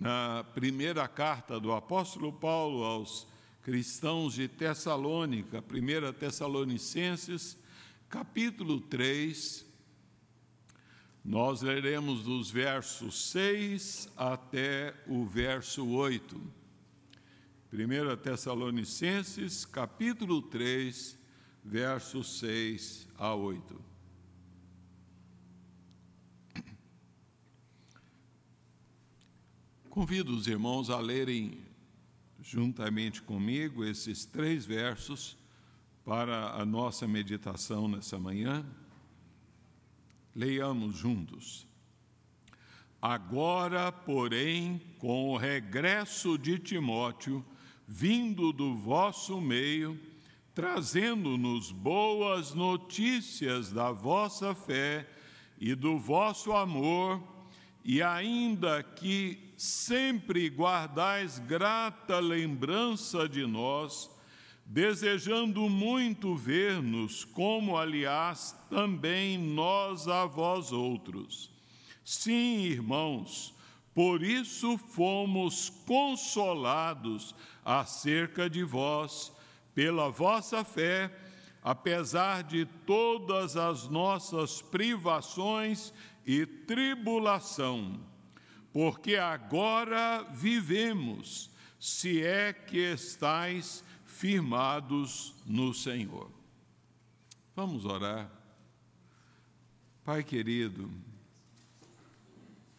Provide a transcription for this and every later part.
na primeira carta do apóstolo Paulo aos cristãos de Tessalônica, 1 Tessalonicenses, capítulo 3, nós leremos dos versos 6 até o verso 8. 1 Tessalonicenses, capítulo 3, versos 6 a 8. Convido os irmãos a lerem juntamente comigo esses três versos para a nossa meditação nessa manhã. Leiamos juntos. Agora, porém, com o regresso de Timóteo, vindo do vosso meio, trazendo-nos boas notícias da vossa fé e do vosso amor, e ainda que sempre guardais grata lembrança de nós, desejando muito ver-nos, como aliás também nós a vós outros. Sim, irmãos, por isso fomos consolados acerca de vós, pela vossa fé, apesar de todas as nossas privações e tribulação porque agora vivemos, se é que estais firmados no Senhor. Vamos orar. Pai querido,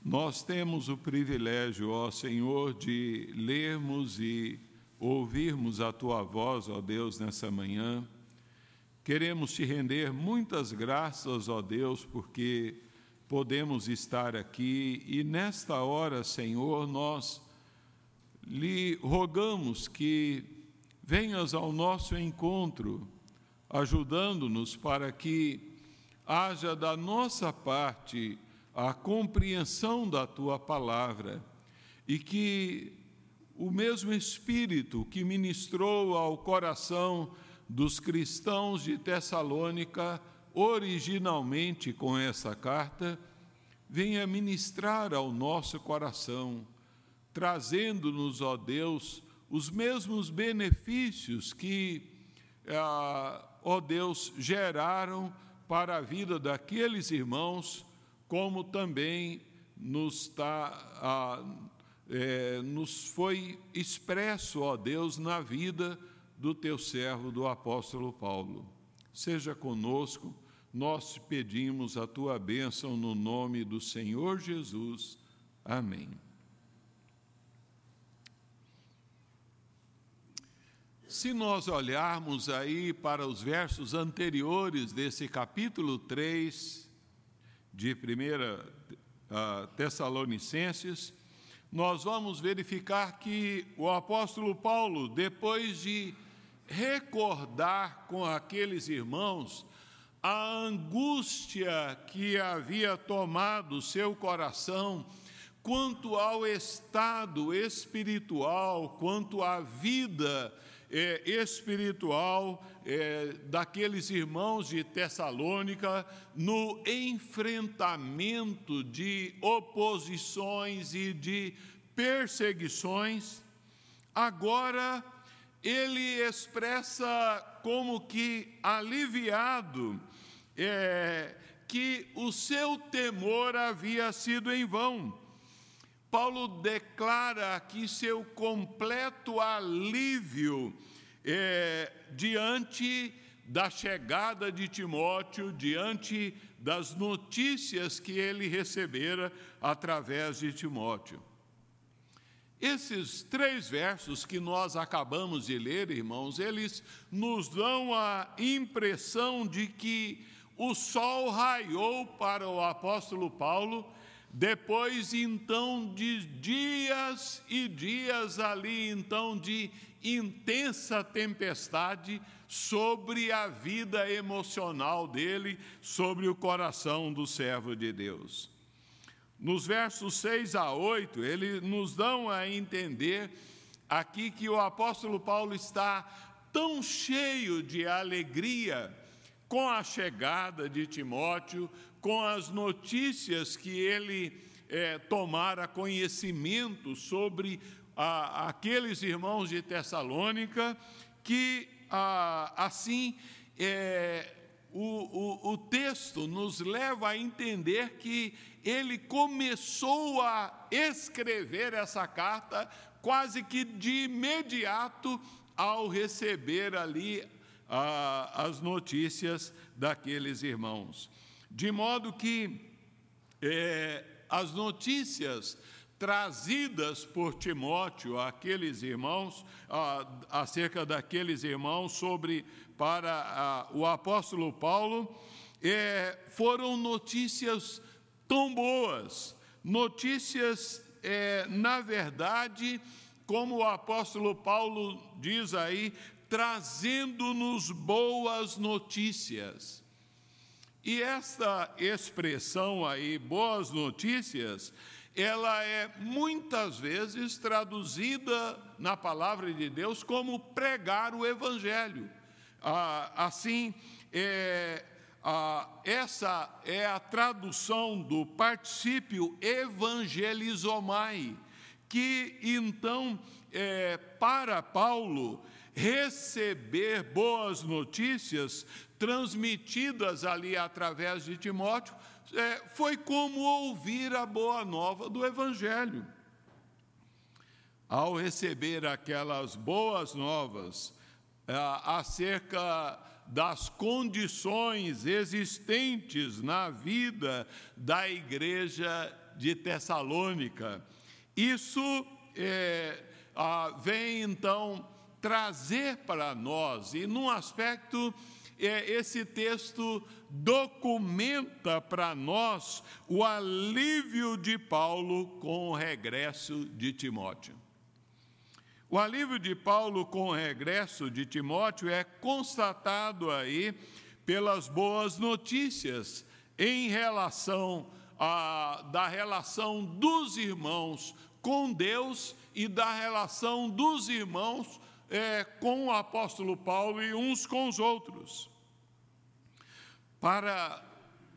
nós temos o privilégio, ó Senhor, de lermos e ouvirmos a tua voz, ó Deus, nessa manhã. Queremos te render muitas graças, ó Deus, porque podemos estar aqui e nesta hora, Senhor, nós lhe rogamos que venhas ao nosso encontro, ajudando-nos para que haja da nossa parte a compreensão da tua palavra e que o mesmo Espírito que ministrou ao coração dos cristãos de Tessalônica originalmente com essa carta, venha ministrar ao nosso coração, trazendo-nos, ó Deus, os mesmos benefícios que, ah, ó Deus, geraram para a vida daqueles irmãos, como também nos, tá, ah, é, nos foi expresso, ó Deus, na vida do teu servo, do apóstolo Paulo. Seja conosco nós pedimos a tua bênção no nome do Senhor Jesus. Amém. Se nós olharmos aí para os versos anteriores desse capítulo 3 de 1 uh, Tessalonicenses, nós vamos verificar que o apóstolo Paulo, depois de recordar com aqueles irmãos a angústia que havia tomado seu coração quanto ao estado espiritual, quanto à vida é, espiritual é, daqueles irmãos de Tessalônica no enfrentamento de oposições e de perseguições, agora ele expressa como que aliviado é, que o seu temor havia sido em vão. Paulo declara aqui seu completo alívio é, diante da chegada de Timóteo, diante das notícias que ele recebera através de Timóteo. Esses três versos que nós acabamos de ler, irmãos, eles nos dão a impressão de que o sol raiou para o apóstolo Paulo, depois então de dias e dias ali, então de intensa tempestade sobre a vida emocional dele, sobre o coração do servo de Deus. Nos versos 6 a 8, ele nos dão a entender aqui que o apóstolo Paulo está tão cheio de alegria com a chegada de Timóteo, com as notícias que ele é, tomara conhecimento sobre a, aqueles irmãos de Tessalônica que, a, assim, é, o, o, o texto nos leva a entender que ele começou a escrever essa carta quase que de imediato ao receber ali ah, as notícias daqueles irmãos. De modo que é, as notícias trazidas por Timóteo àqueles irmãos, ah, acerca daqueles irmãos, sobre para ah, o apóstolo Paulo, é, foram notícias tão boas, notícias, é, na verdade, como o apóstolo Paulo diz aí, trazendo-nos boas notícias. E esta expressão aí, boas notícias, ela é muitas vezes traduzida na palavra de Deus como pregar o evangelho. Ah, assim, é, essa é a tradução do particípio evangelizomai, que então, é, para Paulo, receber boas notícias transmitidas ali através de Timóteo, é, foi como ouvir a boa nova do Evangelho. Ao receber aquelas boas novas é, acerca das condições existentes na vida da igreja de Tessalônica. Isso é, vem então trazer para nós, e num aspecto, é, esse texto documenta para nós o alívio de Paulo com o regresso de Timóteo. O alívio de Paulo com o regresso de Timóteo é constatado aí pelas boas notícias em relação a, da relação dos irmãos com Deus e da relação dos irmãos é, com o apóstolo Paulo e uns com os outros. Para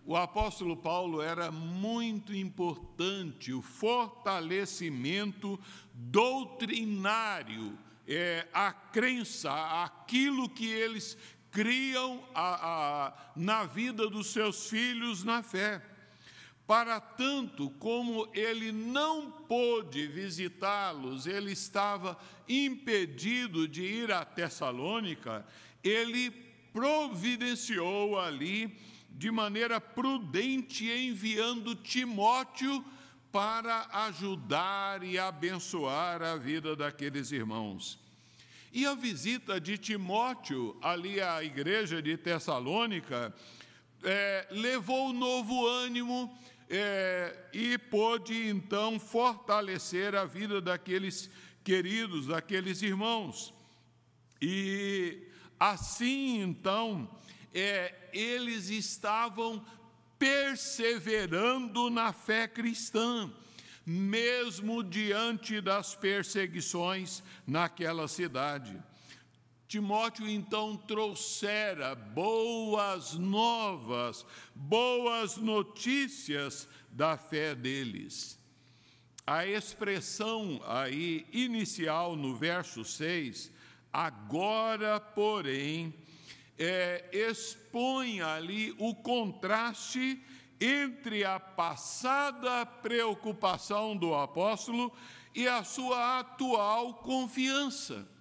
o apóstolo Paulo era muito importante o fortalecimento doutrinário, é, a crença, aquilo que eles criam a, a, na vida dos seus filhos na fé. Para tanto, como ele não pôde visitá-los, ele estava impedido de ir a Tessalônica, ele providenciou ali de maneira prudente, enviando Timóteo para ajudar e abençoar a vida daqueles irmãos. E a visita de Timóteo ali à igreja de Tessalônica é, levou novo ânimo é, e pôde então fortalecer a vida daqueles queridos, daqueles irmãos. E assim então é, eles estavam perseverando na fé cristã, mesmo diante das perseguições naquela cidade. Timóteo então trouxera boas novas, boas notícias da fé deles. A expressão aí inicial no verso 6, agora, porém, é, expõe ali o contraste entre a passada preocupação do apóstolo e a sua atual confiança.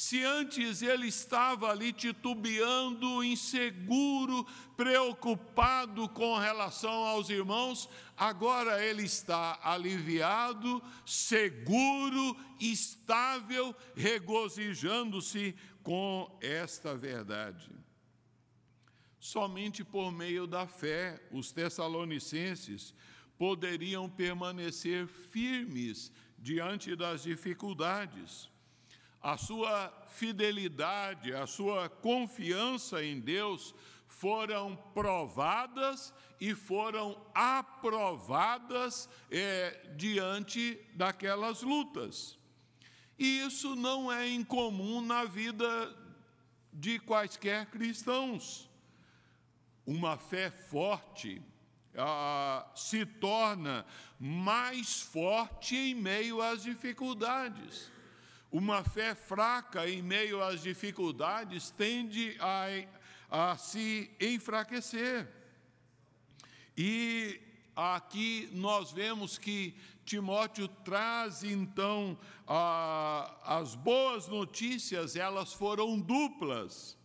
Se antes ele estava ali titubeando, inseguro, preocupado com relação aos irmãos, agora ele está aliviado, seguro, estável, regozijando-se com esta verdade. Somente por meio da fé os tessalonicenses poderiam permanecer firmes diante das dificuldades. A sua fidelidade, a sua confiança em Deus foram provadas e foram aprovadas é, diante daquelas lutas. E isso não é incomum na vida de quaisquer cristãos. Uma fé forte, ah, se torna mais forte em meio às dificuldades. Uma fé fraca em meio às dificuldades tende a, a se enfraquecer. E aqui nós vemos que Timóteo traz então a, as boas notícias, elas foram duplas.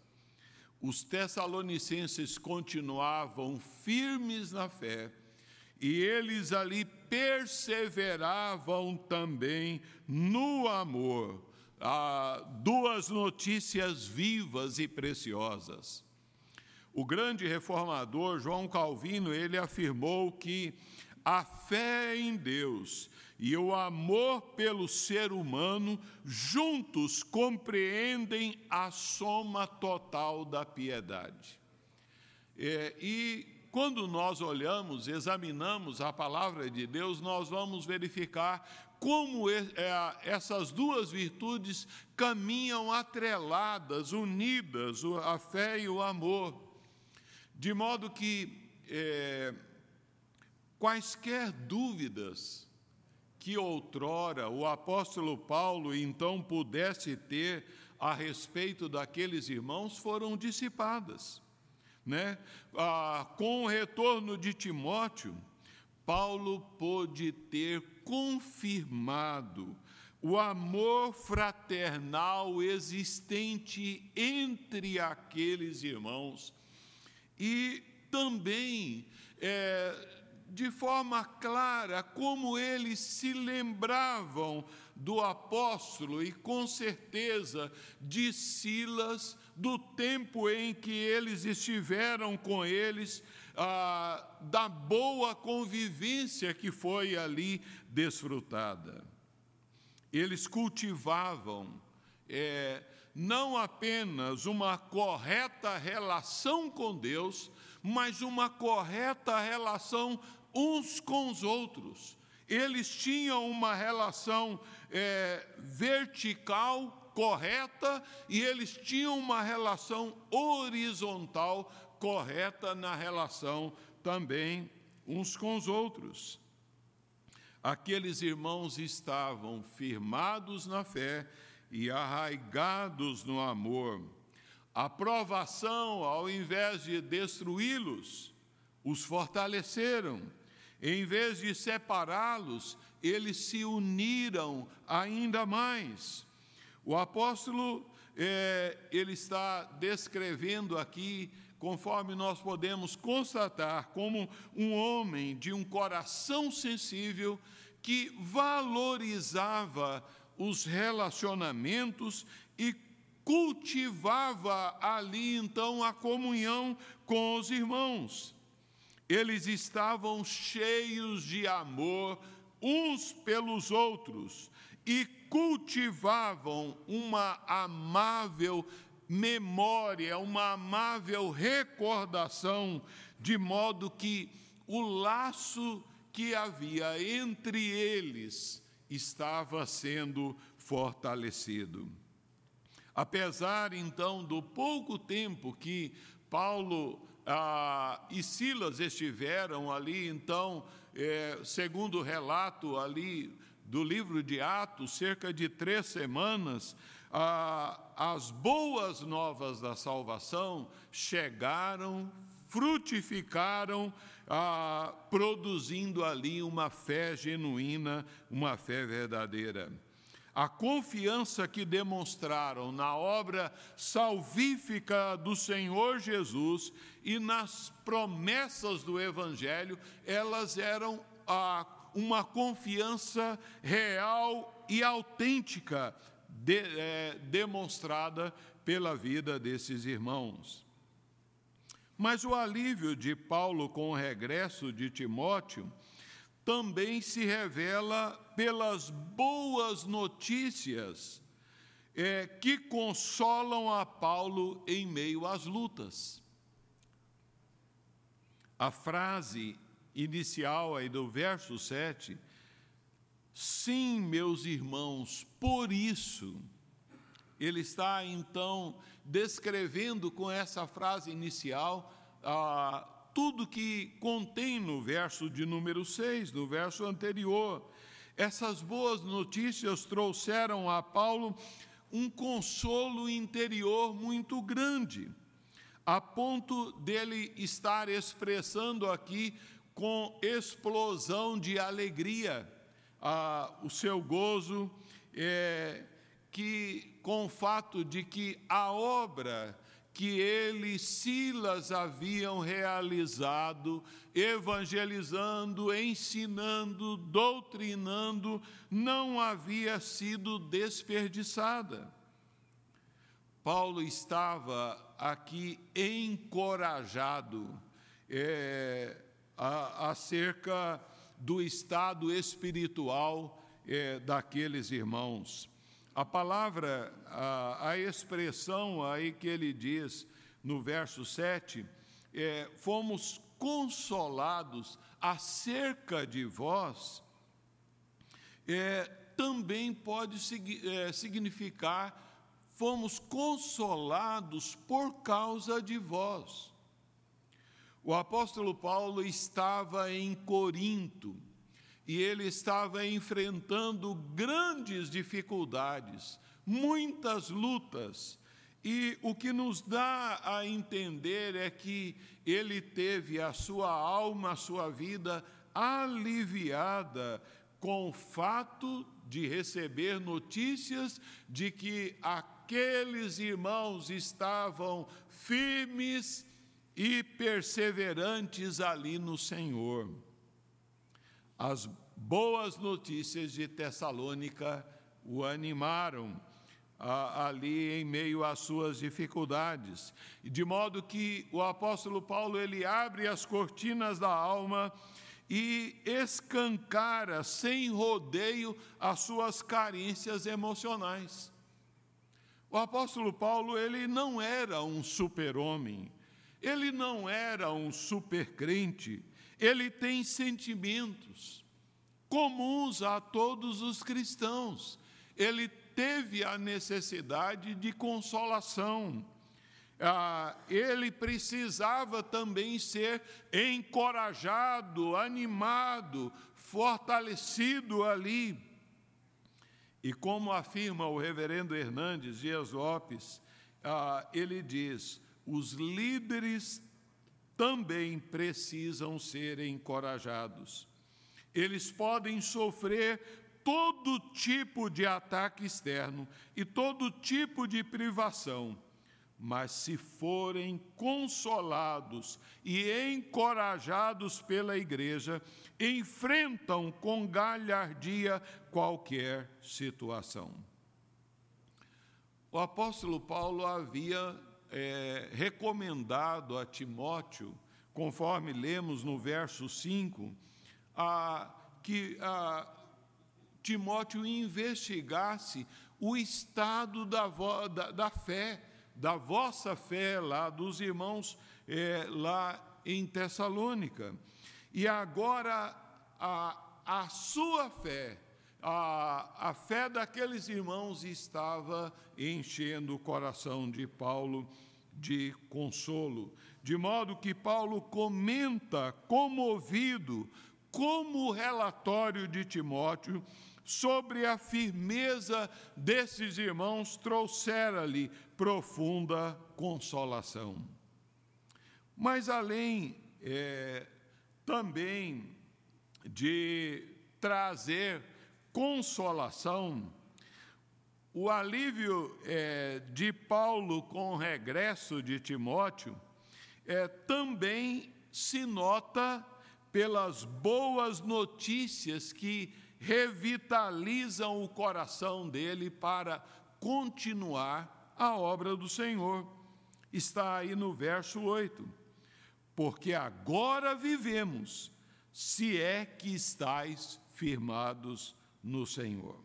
Os tessalonicenses continuavam firmes na fé e eles ali perseveravam também no amor. Ah, duas notícias vivas e preciosas. O grande reformador João Calvino, ele afirmou que a fé em Deus e o amor pelo ser humano juntos compreendem a soma total da piedade. É, e quando nós olhamos, examinamos a palavra de Deus, nós vamos verificar como é, essas duas virtudes caminham atreladas, unidas, a fé e o amor. De modo que é, quaisquer dúvidas que outrora o apóstolo Paulo então pudesse ter a respeito daqueles irmãos foram dissipadas né? Ah, com o retorno de Timóteo, Paulo pôde ter confirmado o amor fraternal existente entre aqueles irmãos e também é, de forma clara como eles se lembravam do apóstolo e com certeza de Silas, do tempo em que eles estiveram com eles, ah, da boa convivência que foi ali desfrutada. Eles cultivavam é, não apenas uma correta relação com Deus, mas uma correta relação uns com os outros. Eles tinham uma relação é, vertical correta e eles tinham uma relação horizontal correta na relação também uns com os outros. Aqueles irmãos estavam firmados na fé e arraigados no amor. A provação, ao invés de destruí-los, os fortaleceram. Em vez de separá-los, eles se uniram ainda mais. O apóstolo, é, ele está descrevendo aqui, conforme nós podemos constatar, como um homem de um coração sensível que valorizava os relacionamentos e cultivava ali então a comunhão com os irmãos. Eles estavam cheios de amor uns pelos outros e cultivavam uma amável memória, uma amável recordação, de modo que o laço que havia entre eles estava sendo fortalecido. Apesar então do pouco tempo que Paulo ah, e Silas estiveram ali, então, é, segundo o relato ali do livro de Atos, cerca de três semanas, as boas novas da salvação chegaram, frutificaram, produzindo ali uma fé genuína, uma fé verdadeira. A confiança que demonstraram na obra salvífica do Senhor Jesus e nas promessas do Evangelho, elas eram a uma confiança real e autêntica de, é, demonstrada pela vida desses irmãos. Mas o alívio de Paulo com o regresso de Timóteo também se revela pelas boas notícias é, que consolam a Paulo em meio às lutas. A frase inicial aí do verso 7, sim, meus irmãos, por isso, ele está então descrevendo com essa frase inicial ah, tudo que contém no verso de número 6, do verso anterior. Essas boas notícias trouxeram a Paulo um consolo interior muito grande, a ponto dele estar expressando aqui com explosão de alegria o seu gozo, é, que com o fato de que a obra que ele e Silas haviam realizado, evangelizando, ensinando, doutrinando, não havia sido desperdiçada. Paulo estava aqui encorajado é, acerca do estado espiritual é, daqueles irmãos. A palavra, a, a, expressão aí que ele diz no verso 7, é, fomos consolados acerca de vós, é, também pode é, significar fomos consolados por causa de vós. O apóstolo Paulo estava em Corinto, e ele estava enfrentando grandes dificuldades, muitas lutas. E o que nos dá a entender é que ele teve a sua alma, a sua vida aliviada com o fato de receber notícias de que aqueles irmãos estavam firmes e perseverantes ali no Senhor. As boas notícias de Tessalônica o animaram ali em meio às suas dificuldades, de modo que o apóstolo Paulo ele abre as cortinas da alma e escancara sem rodeio as suas carências emocionais. O apóstolo Paulo ele não era um super-homem, ele não era um super-crente, ele tem sentimentos comuns a todos os cristãos. Ele teve a necessidade de consolação. Ah, ele precisava também ser encorajado, animado, fortalecido ali. E como afirma o reverendo Hernandes Dias Lopes, ah, ele diz: os líderes também precisam ser encorajados. Eles podem sofrer todo tipo de ataque externo e todo tipo de privação, mas se forem consolados e encorajados pela igreja, enfrentam com galhardia qualquer situação. O apóstolo Paulo havia é, recomendado a Timóteo, conforme lemos no verso 5, a, que a, Timóteo investigasse o estado da, da, da, fé, da vossa fé lá, dos irmãos é, lá em Tessalônica. E agora a, a sua fé, a, a fé daqueles irmãos estava enchendo o coração de Paulo de consolo, de modo que Paulo comenta comovido como relatório de Timóteo sobre a firmeza desses irmãos trouxera-lhe profunda consolação. Mas além é, também de trazer consolação, o alívio é, de Paulo com o regresso de Timóteo é, também se nota pelas boas notícias que revitalizam o coração dele para continuar a obra do Senhor. Está aí no verso 8. Porque agora vivemos, se é que estáis firmados no Senhor.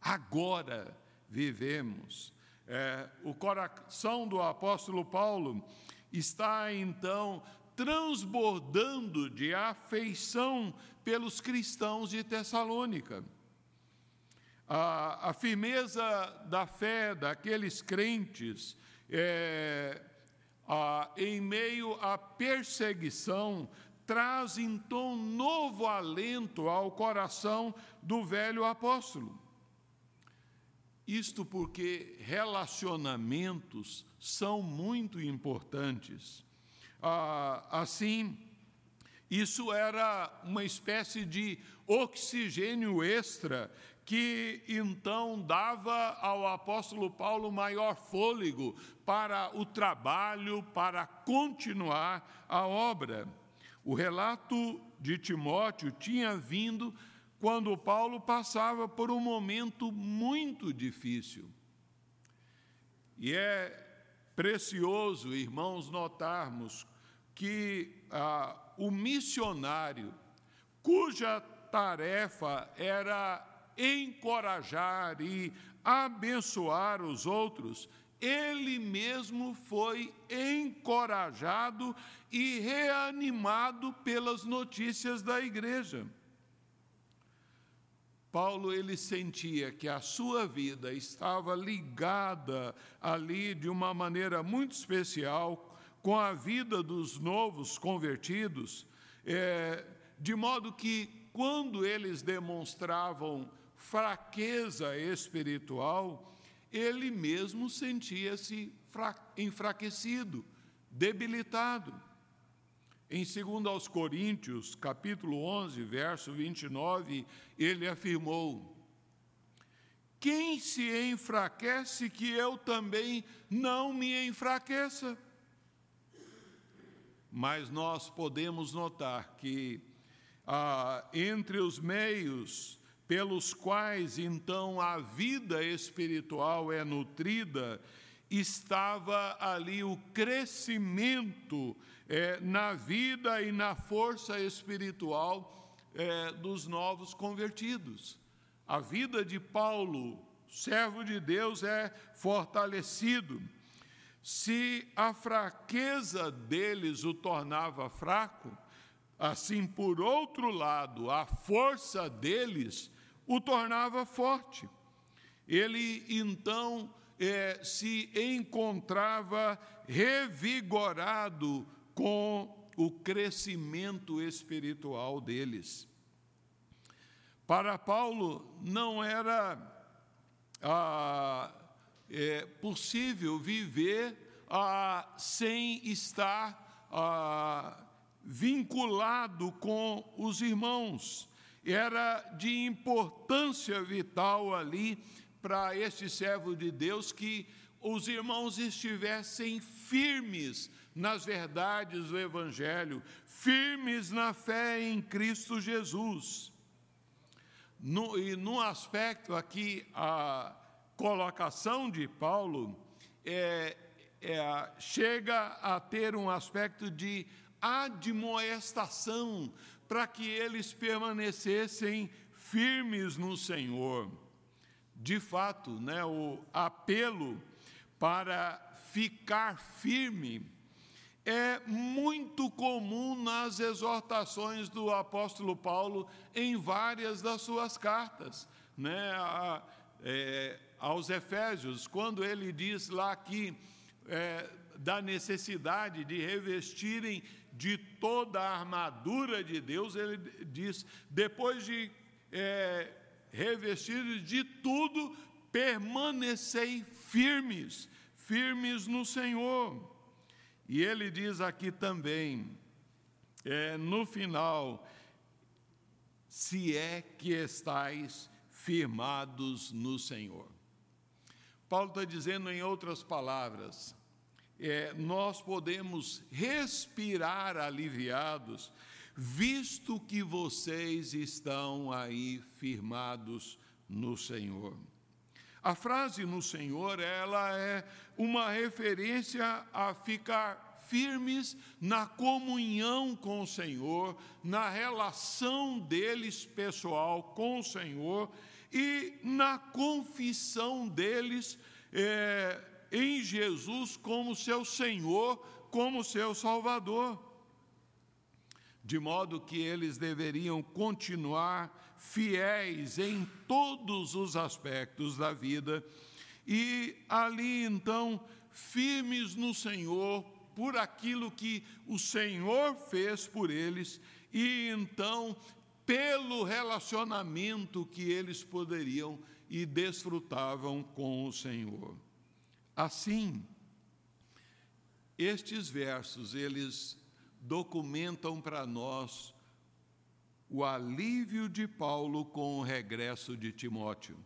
Agora vivemos. É, o coração do apóstolo Paulo está então transbordando de afeição pelos cristãos de Tessalônica. A, a firmeza da fé daqueles crentes é, ah, em meio à perseguição, traz então novo alento ao coração do velho apóstolo. Isto porque relacionamentos são muito importantes. Ah, assim, isso era uma espécie de oxigênio extra que então dava ao apóstolo Paulo maior fôlego para o trabalho, para continuar a obra. O relato de Timóteo tinha vindo quando Paulo passava por um momento muito difícil. E é precioso, irmãos, notarmos que ah, o missionário, cuja tarefa era encorajar e abençoar os outros, ele mesmo foi encorajado e reanimado pelas notícias da igreja. Paulo ele sentia que a sua vida estava ligada ali de uma maneira muito especial com a vida dos novos convertidos, é, de modo que quando eles demonstravam fraqueza espiritual, ele mesmo sentia-se enfraquecido, debilitado. Em 2 aos Coríntios, capítulo 11, verso 29, ele afirmou: Quem se enfraquece que eu também não me enfraqueça? Mas nós podemos notar que ah, entre os meios pelos quais então a vida espiritual é nutrida, estava ali o crescimento é, na vida e na força espiritual é, dos novos convertidos. A vida de Paulo, servo de Deus, é fortalecido. Se a fraqueza deles o tornava fraco, assim, por outro lado, a força deles o tornava forte. Ele então é, se encontrava revigorado com o crescimento espiritual deles. Para Paulo, não era ah, é, possível viver ah, sem estar ah, vinculado com os irmãos. Era de importância vital ali para este servo de Deus que os irmãos estivessem firmes nas verdades do Evangelho, firmes na fé em Cristo Jesus. No, e no aspecto aqui, a colocação de Paulo é, é, chega a ter um aspecto de admoestação, para que eles permanecessem firmes no Senhor. De fato, né, o apelo para ficar firme é muito comum nas exortações do apóstolo Paulo em várias das suas cartas, né, a, é, aos Efésios, quando ele diz lá que é, da necessidade de revestirem de toda a armadura de Deus, ele diz: depois de é, revestidos de tudo, permanecei firmes, firmes no Senhor. E ele diz aqui também, é, no final, se é que estáis firmados no Senhor. Paulo está dizendo, em outras palavras, é, nós podemos respirar aliviados, visto que vocês estão aí firmados no Senhor. A frase no Senhor, ela é uma referência a ficar firmes na comunhão com o Senhor, na relação deles pessoal com o Senhor e na confissão deles é, em Jesus como seu Senhor, como seu Salvador. De modo que eles deveriam continuar fiéis em todos os aspectos da vida, e ali então, firmes no Senhor, por aquilo que o Senhor fez por eles e então pelo relacionamento que eles poderiam e desfrutavam com o Senhor. Assim, estes versos eles documentam para nós o alívio de Paulo com o regresso de Timóteo,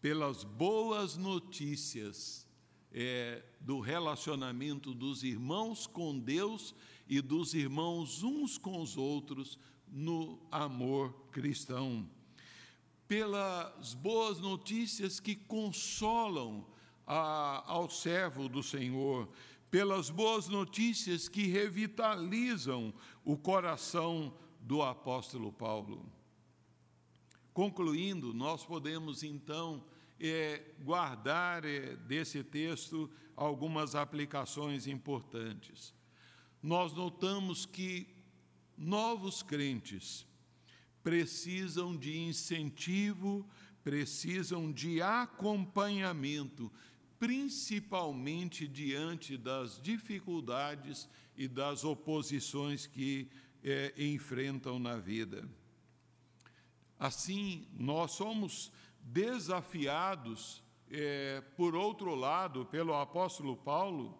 pelas boas notícias é, do relacionamento dos irmãos com Deus e dos irmãos uns com os outros no amor cristão, pelas boas notícias que consolam a, ao servo do Senhor, pelas boas notícias que revitalizam o coração do apóstolo Paulo. Concluindo, nós podemos então é, guardar é, desse texto algumas aplicações importantes. Nós notamos que novos crentes precisam de incentivo, precisam de acompanhamento, principalmente diante das dificuldades e das oposições que é, enfrentam na vida. Assim, nós somos desafiados, é, por outro lado, pelo apóstolo Paulo,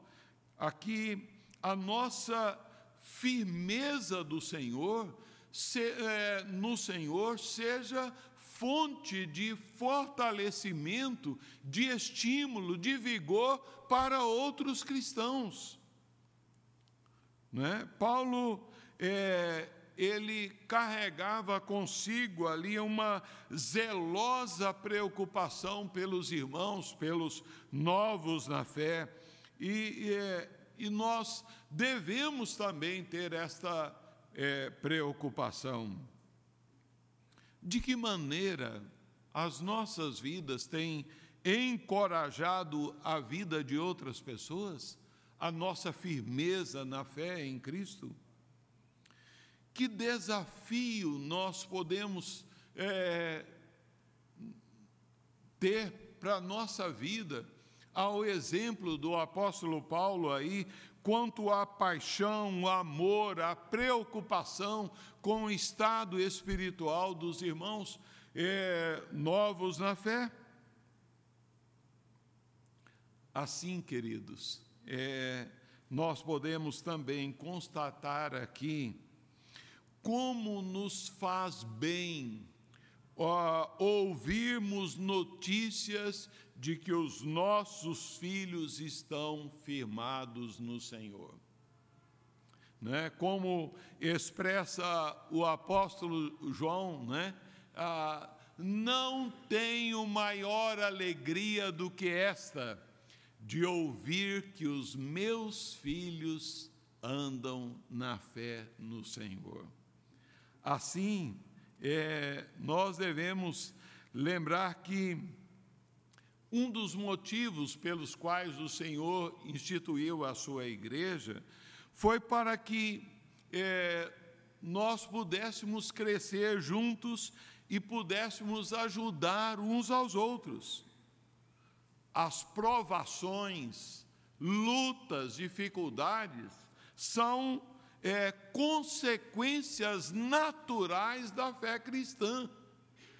aqui a nossa firmeza do Senhor, se, é, no Senhor, seja fonte de fortalecimento, de estímulo, de vigor para outros cristãos. Né? Paulo é, ele carregava consigo ali uma zelosa preocupação pelos irmãos, pelos novos na fé, e, e, é, nós devemos também ter esta é, preocupação. De que maneira as nossas vidas têm encorajado a vida de outras pessoas, a nossa firmeza na fé em Cristo? Que desafio nós podemos é, ter para a nossa vida, ao exemplo do apóstolo Paulo aí, quanto à paixão, o amor, a preocupação com o estado espiritual dos irmãos é, novos na fé. Assim, queridos, é, nós podemos também constatar aqui como nos faz bem ó, ouvirmos notícias de que os nossos filhos estão firmados no Senhor. Né? Como expressa o apóstolo João, né? Ah, não tenho maior alegria do que esta, de ouvir que os meus filhos andam na fé no Senhor. Assim, é, nós devemos lembrar que um dos motivos pelos quais o Senhor instituiu a sua igreja foi para que é, nós pudéssemos crescer juntos e pudéssemos ajudar uns aos outros. As provações, lutas, dificuldades são é, consequências naturais da fé cristã.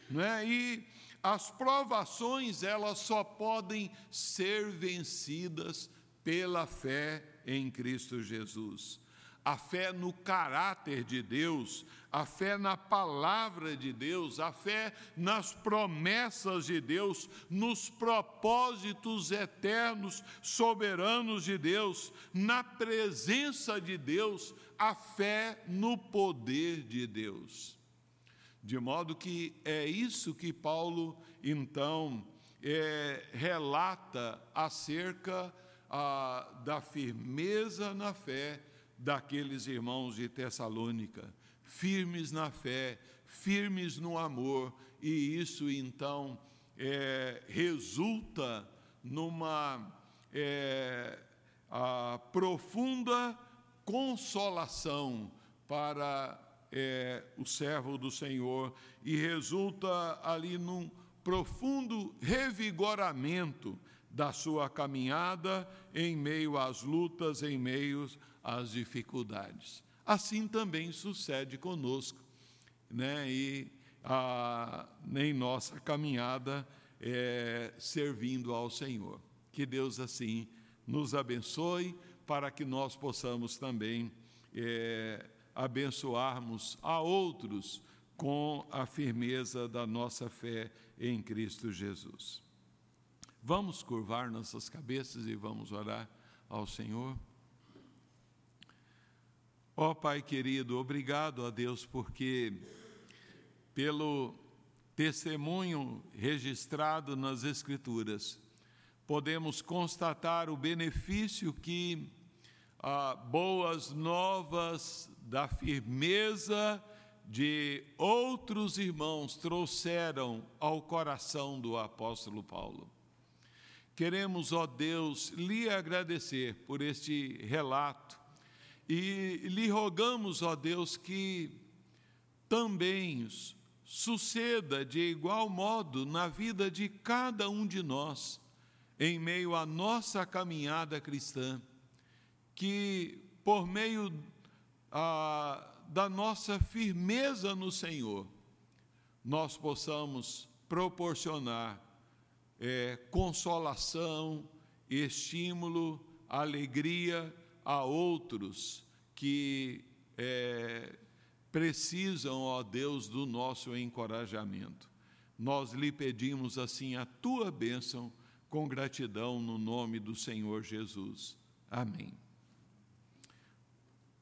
Né? E as provações, elas só podem ser vencidas pela fé em Cristo Jesus a fé no caráter de Deus, a fé na palavra de Deus, a fé nas promessas de Deus, nos propósitos eternos, soberanos de Deus, na presença de Deus, a fé no poder de Deus. De modo que é isso que Paulo, então, é, relata acerca a, da firmeza na fé daqueles irmãos de Tessalônica, firmes na fé, firmes no amor, e isso então é, resulta numa é, profunda consolação para é, o servo do Senhor e resulta ali num profundo revigoramento da sua caminhada em meio às lutas, em meio às dificuldades. Assim também sucede conosco, né? E a, em nossa caminhada é, servindo ao Senhor. Que Deus assim nos abençoe para que nós possamos também é, abençoarmos a outros com a firmeza da nossa fé em Cristo Jesus. Vamos curvar nossas cabeças e vamos orar ao Senhor. Ó oh, Pai querido, obrigado a Deus porque pelo testemunho registrado nas Escrituras, podemos constatar o benefício que ah, boas novas da firmeza de outros irmãos trouxeram ao coração do apóstolo Paulo. Queremos, ó Deus, lhe agradecer por este relato e lhe rogamos, ó Deus, que também suceda de igual modo na vida de cada um de nós, em meio à nossa caminhada cristã, que por meio ah, da nossa firmeza no Senhor, nós possamos proporcionar é, consolação, estímulo, alegria a outros que é, precisam, ó Deus, do nosso encorajamento. Nós lhe pedimos assim a tua bênção com gratidão no nome do Senhor Jesus. Amém.